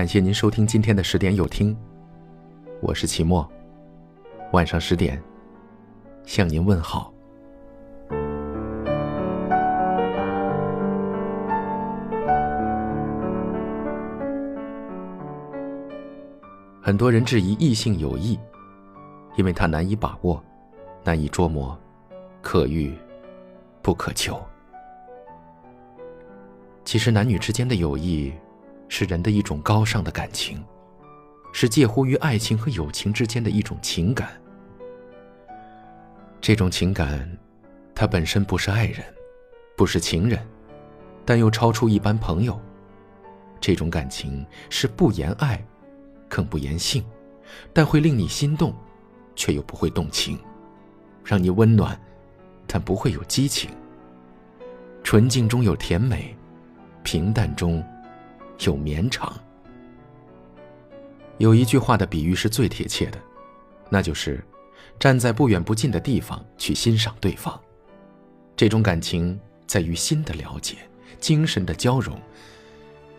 感谢您收听今天的十点有听，我是齐墨。晚上十点，向您问好。很多人质疑异性友谊，因为它难以把握，难以捉摸，可遇不可求。其实，男女之间的友谊是人的一种高尚的感情，是介乎于爱情和友情之间的一种情感。这种情感，它本身不是爱人，不是情人，但又超出一般朋友。这种感情是不言爱，更不言性，但会令你心动，却又不会动情，让你温暖，但不会有激情。纯净中有甜美。平淡中有绵长。有一句话的比喻是最贴切的，那就是站在不远不近的地方去欣赏对方。这种感情在于心的了解，精神的交融。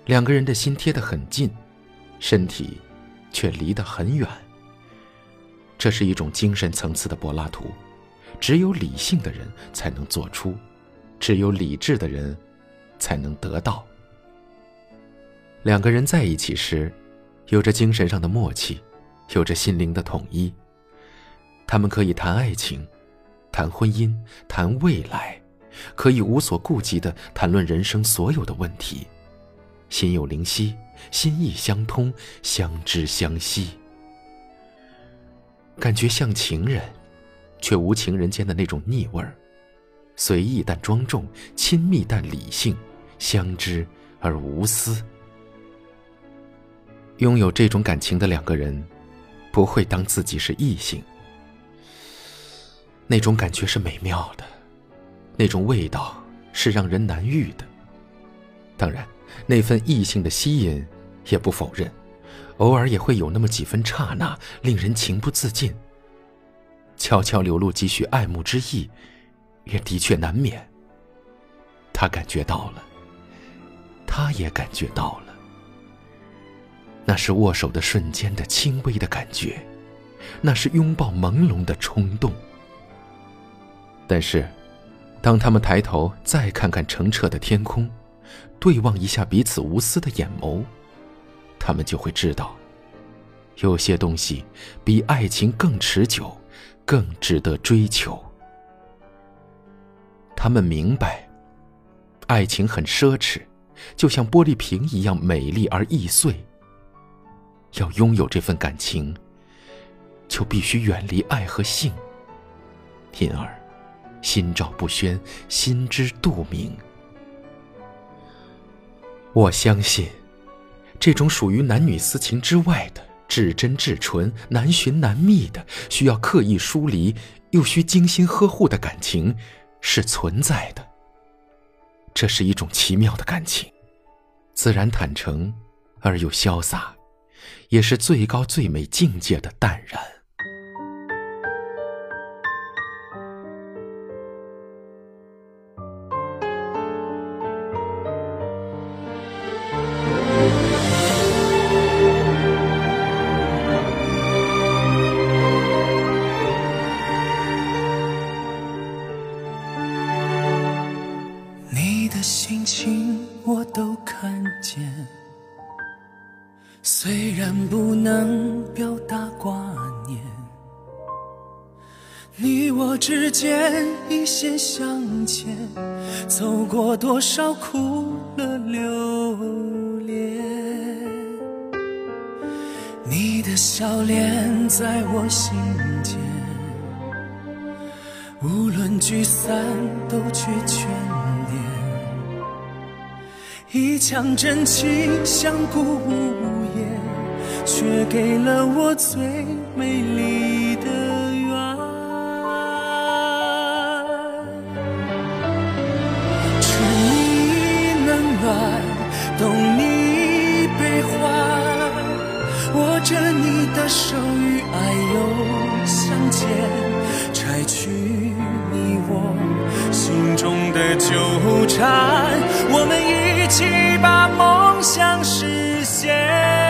两个人的心贴得很近，身体却离得很远。这是一种精神层次的柏拉图，只有理性的人才能做出，只有理智的人。才能得到。两个人在一起时，有着精神上的默契，有着心灵的统一。他们可以谈爱情，谈婚姻，谈未来，可以无所顾忌的谈论人生所有的问题，心有灵犀，心意相通，相知相惜，感觉像情人，却无情人间的那种腻味儿，随意但庄重，亲密但理性。相知而无私，拥有这种感情的两个人，不会当自己是异性。那种感觉是美妙的，那种味道是让人难遇的。当然，那份异性的吸引也不否认，偶尔也会有那么几分刹那，令人情不自禁，悄悄流露几许爱慕之意，也的确难免。他感觉到了。他也感觉到了，那是握手的瞬间的轻微的感觉，那是拥抱朦胧的冲动。但是，当他们抬头再看看澄澈的天空，对望一下彼此无私的眼眸，他们就会知道，有些东西比爱情更持久，更值得追求。他们明白，爱情很奢侈。就像玻璃瓶一样美丽而易碎。要拥有这份感情，就必须远离爱和性。因而，心照不宣，心知肚明。我相信，这种属于男女私情之外的至真至纯、难寻难觅的、需要刻意疏离又需精心呵护的感情，是存在的。这是一种奇妙的感情，自然坦诚而又潇洒，也是最高最美境界的淡然。不能表达挂念，你我之间一线相牵，走过多少苦乐流连，你的笑脸在我心间，无论聚散都却眷恋，一腔真情相顾无言。却给了我最美丽的缘。知你冷暖，懂你悲欢，握着你的手与爱又相见，拆去你我心中的纠缠，我们一起把梦想实现。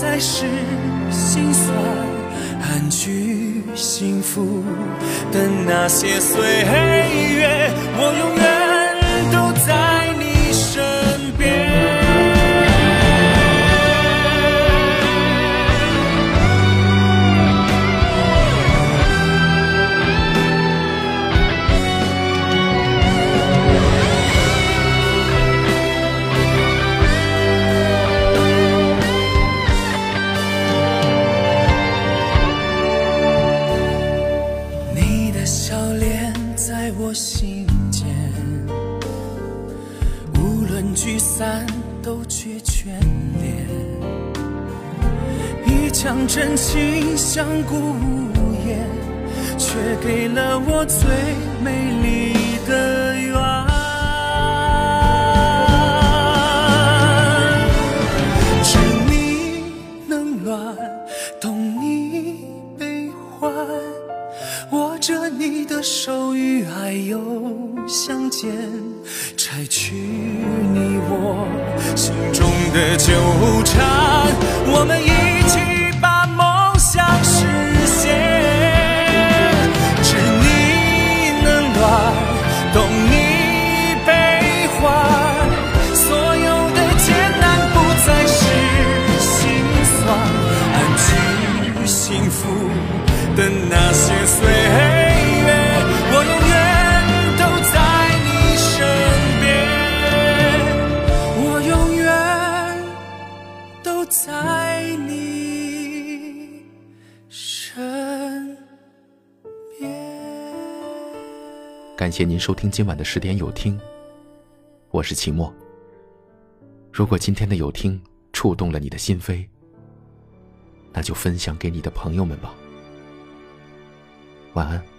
再是心酸，安居幸福的那些岁月，我永远都在一腔真情相顾无言，却给了我最美丽的缘。知你冷暖，懂你悲欢。握着你的手，与爱又相见，拆去你我心中的纠缠，在你身边。感谢您收听今晚的十点有听，我是齐墨。如果今天的有听触动了你的心扉，那就分享给你的朋友们吧。晚安。